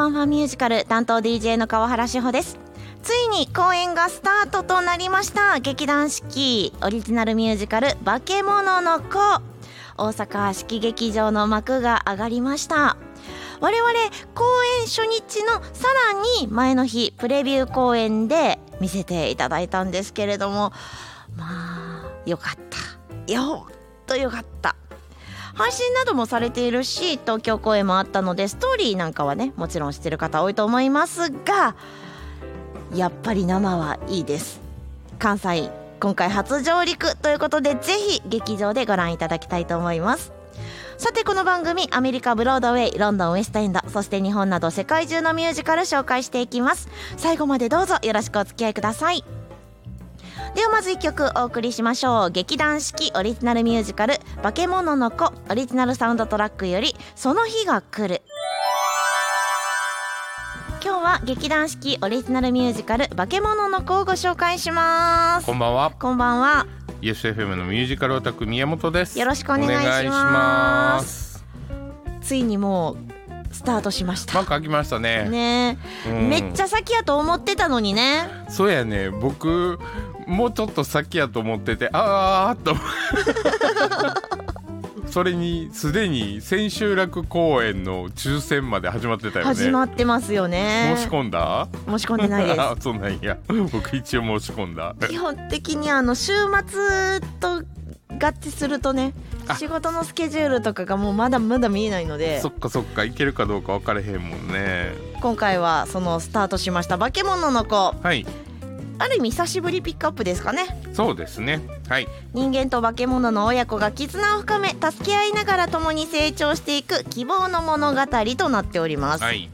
ファンファンミュージカル担当 DJ の川原志保です。ついに公演がスタートとなりました。劇団四季オリジナルミュージカル化け物の子。大阪四季劇場の幕が上がりました。我々公演初日のさらに前の日プレビュー公演で見せていただいたんですけれどもまあよかった。よっとよかった。配信などもされているし東京公演もあったのでストーリーなんかはねもちろん知ってる方多いと思いますがやっぱり生はいいです。関西今回初上陸ということでぜひ劇場でご覧いただきたいと思います。さてこの番組アメリカブロードウェイロンドンウエストエンドそして日本など世界中のミュージカル紹介していきます。最後までどうぞよろしくお付き合いください。ではまず1曲お送りしましょう。劇団四季オリジナルミュージカル「化け物の子」オリジナルサウンドトラックより「その日が来る」今日は劇団四季オリジナルミュージカル「化け物の子」をご紹介します。こんばんは。こんばんは。ESFM のミュージカルオタク宮本です。よろしくお願いします。お願いします。ついにもうスタートしました。幕開きましたね。ね。え、うん。めっちゃ先やと思ってたのにね。そうやね。僕もうちょっと先やと思っててあーっと。それにすでに千秋楽公演の抽選まで始まってたよね。始まってますよね。申し込んだ？申し込んでないで あそうなんや。僕一応申し込んだ。す基本的にあの週末と合致するとねあ仕事のスケジュールとかがもうまだまだ見えないので。そっかそっかいけるかどうか分からへんもんね。今回はそのスタートしました化け物の子。はい。ある意味久しぶりピックアップですかね。そうですね。はい。人間と化け物の親子が絆を深め助け合いながら共に成長していく希望の物語となっております、はい。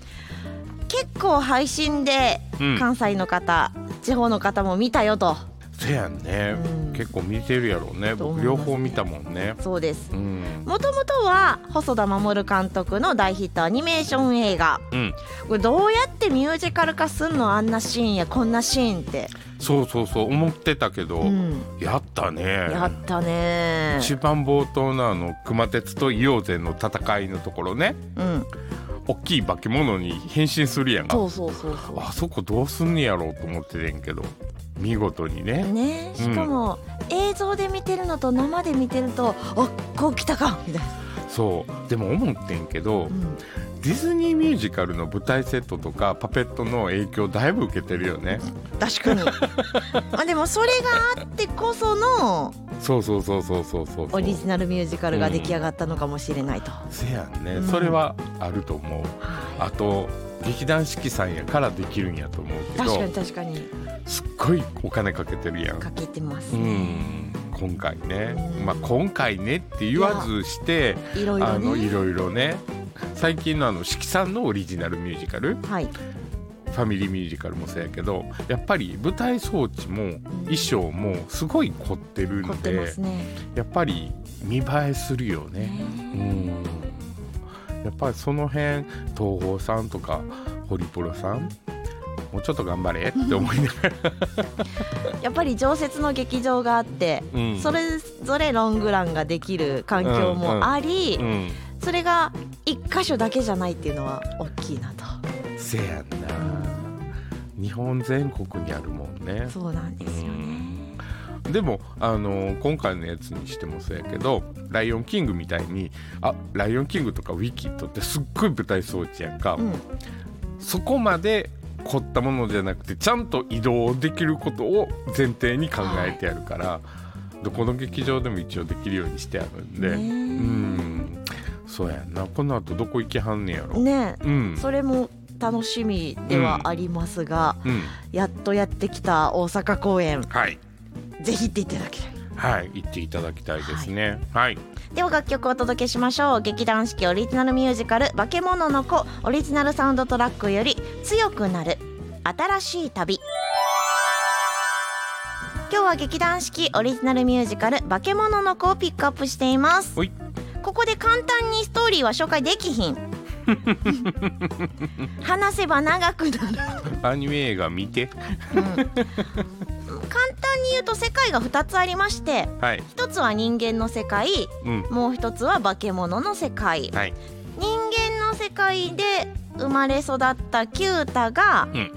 結構配信でうん。関西の方、地方の方も見たよと。せやんね、うん結構見てるやろうね。僕両方見たもんね。そうです。うん。もともとは細田守監督の大ヒットアニメーション映画。うん。これどうやってミュージカル化すんのあんなシーンやこんなシーンって、そうそうそう思ってたけど、うん、やったね。やったね。一番冒頭のあの熊鉄と硫黄禅の戦いのところね。うん。大きい化け物に変身するやん。かそうそうそうそあそこどうすんねやろうと思っててんけど見事にうね。ねしかも、映像で見てるのと生で見てるとあこう来たかみたいな、そう。でも思ってんけど、うん、ディズニーミュージカルの舞台セットとかパペットの影響だいぶ受けてるよね。確かに。まあでもそれがあってこそのそうそうそうそうそうそうオリジナルミュージカルが出来上がったのかもしれないと、せやんね、うん。それはあると思う。はあと劇団四季さんやからできるんやと思ういけど確かに確かに。すっごいお金かけてるやん。かけてますうね、ん。今回ね、うん。まあ今回ねって言わずしていろいろあのいねろいろね。最近のあの四季さんのオリジナルミュージカル。はい。ファミリーミュージカルもそうやけどやっぱり舞台装置も衣装もすごい凝ってるんで、ね。やっぱり見栄えするよね。うんやっぱりその辺東宝さんとかホリプロさんもうちょっと頑張れって思いながら、やっぱり常設の劇場があって、うん。それぞれロングランができる環境もあり、うん、それが一箇所だけじゃないっていうのは大きいなと。せやんな。日本全国にあるもんね。そうなんですよね、うんでもあの今回のやつにしてもそうやけど「ライオンキング」みたいにあライオンキングとかウィキッドってすっごい舞台装置やんか、うん。そこまで凝ったものじゃなくてちゃんと移動できることを前提に考えてあるから、どこの劇場でも一応できるようにしてあるんで、うん。そうやんな。この後どこ行きはんねやろ、ねうん。それも楽しみではありますが、うん。やっとやってきた大阪公演。はいぜひ行っていただきたいはい行っていただきたいですね。はい、では楽曲をお届けしましょう。劇団四季オリジナルミュージカル「化け物の子」オリジナルサウンドトラックより「強くなる。新しい旅」今日は劇団四季オリジナルミュージカル「化け物の子」をピックアップしています。ここで簡単にストーリーは紹介できひん 話せば長くなる。アニメ映画見て。簡単に言うと世界が2つありましてはい。1つは人間の世界うん。もう1つは化け物の世界。はい。人間の世界で生まれ育ったキュータが、うん。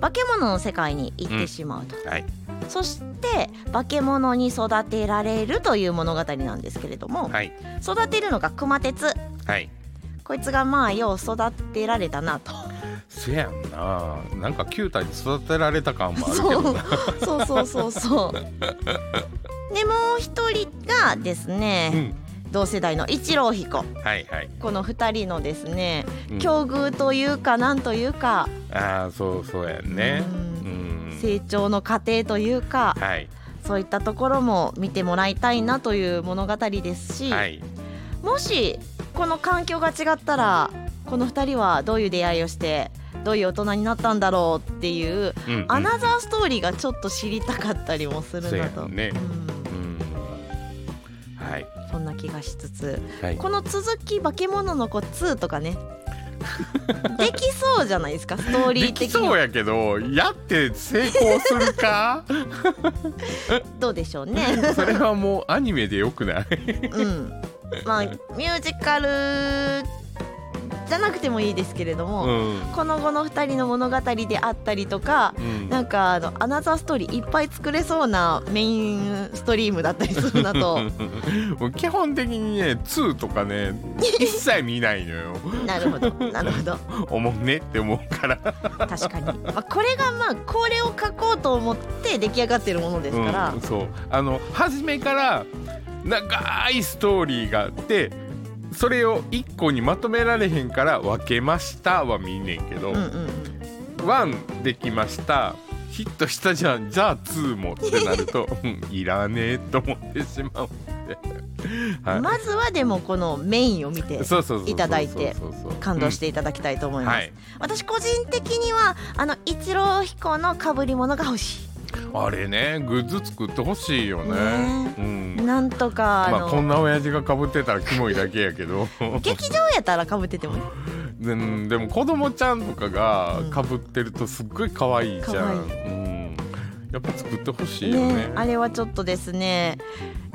化け物の世界に行ってしまうと、はい。そして化け物に育てられるという物語なんですけれども、はい。育てるのが熊鉄はいこいつがまあよう育てられたなと。せやんな。なんかキュータに育てられた感もあるけそうどな。そう。そうそうそうでもう一人がですうね、ん。同世代の一郎彦。はいはい、この二人のですねうん。境遇というかなんというか、ああそうそうやんね。ううん。成長の過程というかはい。そういったところも見てもらいたいなという物語ですし、はい。もしこの環境が違ったらこの2人はどういう出会いをしてどういう大人になったんだろうっていう、うんうん。アナザーストーリーがちょっと知りたかったりもするなと、ね。はい。そんな気がしつつ。はい。この続き「化け物の子2」とかね。できそうじゃないですかストーリできそうー的にはやけどやって成功するか？どうでしょうね。それはもうアニメでよくない？うんまあミュージカルじゃなくてもいいですけれども、うん。この後の2人の物語であったりとかうん。なんかあのアナザーストーリーいっぱい作れそうなメインストリームだったりするなと。基本的にね2とかね一切見ないのよ。なるほどなるほど。思うねって思うから。確かに、まあ、これがまあこれを書こうと思って出来上がってるものですから、うん、そう。あの初めから長いストーリーがあってそれを一個にまとめられへんから分けましたは見んねんけど、うんうんうん。1できましたヒットしたじゃんじゃあ2もってなると、うんいらねえと思ってしまうんで、はい。まずはでもこのメインを見ていただいて感動していただきたいと思います、はい。私個人的にはあの一郎彦の被り物が欲しあれねグッズ作ってほしいよね。ね。うん。いなんとかまあこんな親父がかぶってたらキモいだけやけど。劇場やったら被ってても ででも子供ちゃんとかがうん。かぶってるとすっごい可愛いじゃん、うん、やっぱ作ってほしいよね。ねあれはちょっとですね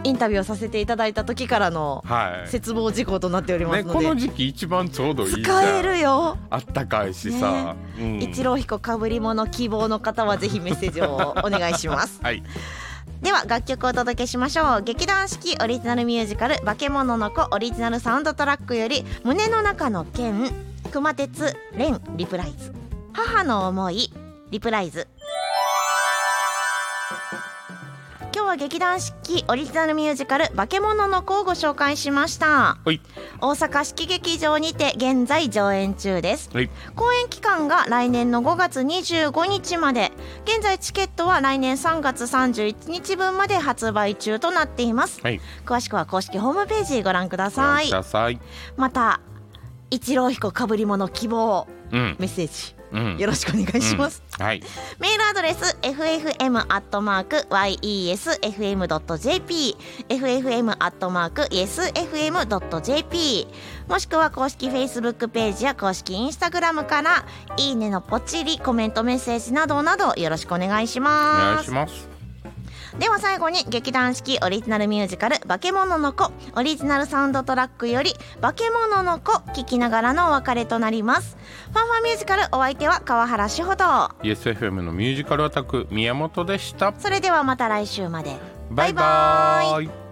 インタビューをさせていただいた時からのはい。絶望事項となっておりまね、すので、この時期一番ちょうどいい使えるよ。あったかいしさ、うん。一郎彦かぶり物希望の方はぜひメッセージをお願いします。はい。では楽曲をお届けしましょう。劇団四季オリジナルミュージカル「化け物の子」オリジナルサウンドトラックより「胸の中の剣」熊鉄蓮リプライズ。母の思いリプライズは劇団四季オリジナルミュージカル「化け物の子」をご紹介しました。はい。大阪四季劇場にて現在上演中です。はい。公演期間が来年の5月25日まで。現在チケットは来年3月31日分まで発売中となっています。はい。詳しくは公式ホームページご覧くだご覧さいください。また一郎彦かぶり物希望。うん。メッセージうん。よろしくお願いします、うん。はい。メールアドレス ffm.yesfm.jp ffm.yesfm.jp もしくは公式 Facebook ページや公式 Instagram からいいねのポチリコメントメッセージなどなどよろしくお願いしおます。願いしますでは最後に劇団四季オリジナルミュージカル「化け物の子」オリジナルサウンドトラックより「化け物の子」聞きながらのお別れとなります。ファンファンミュージカルお相手は川原志穂と ESFM のミュージカルアタック宮本でした。それではまた来週まで。バイバーイ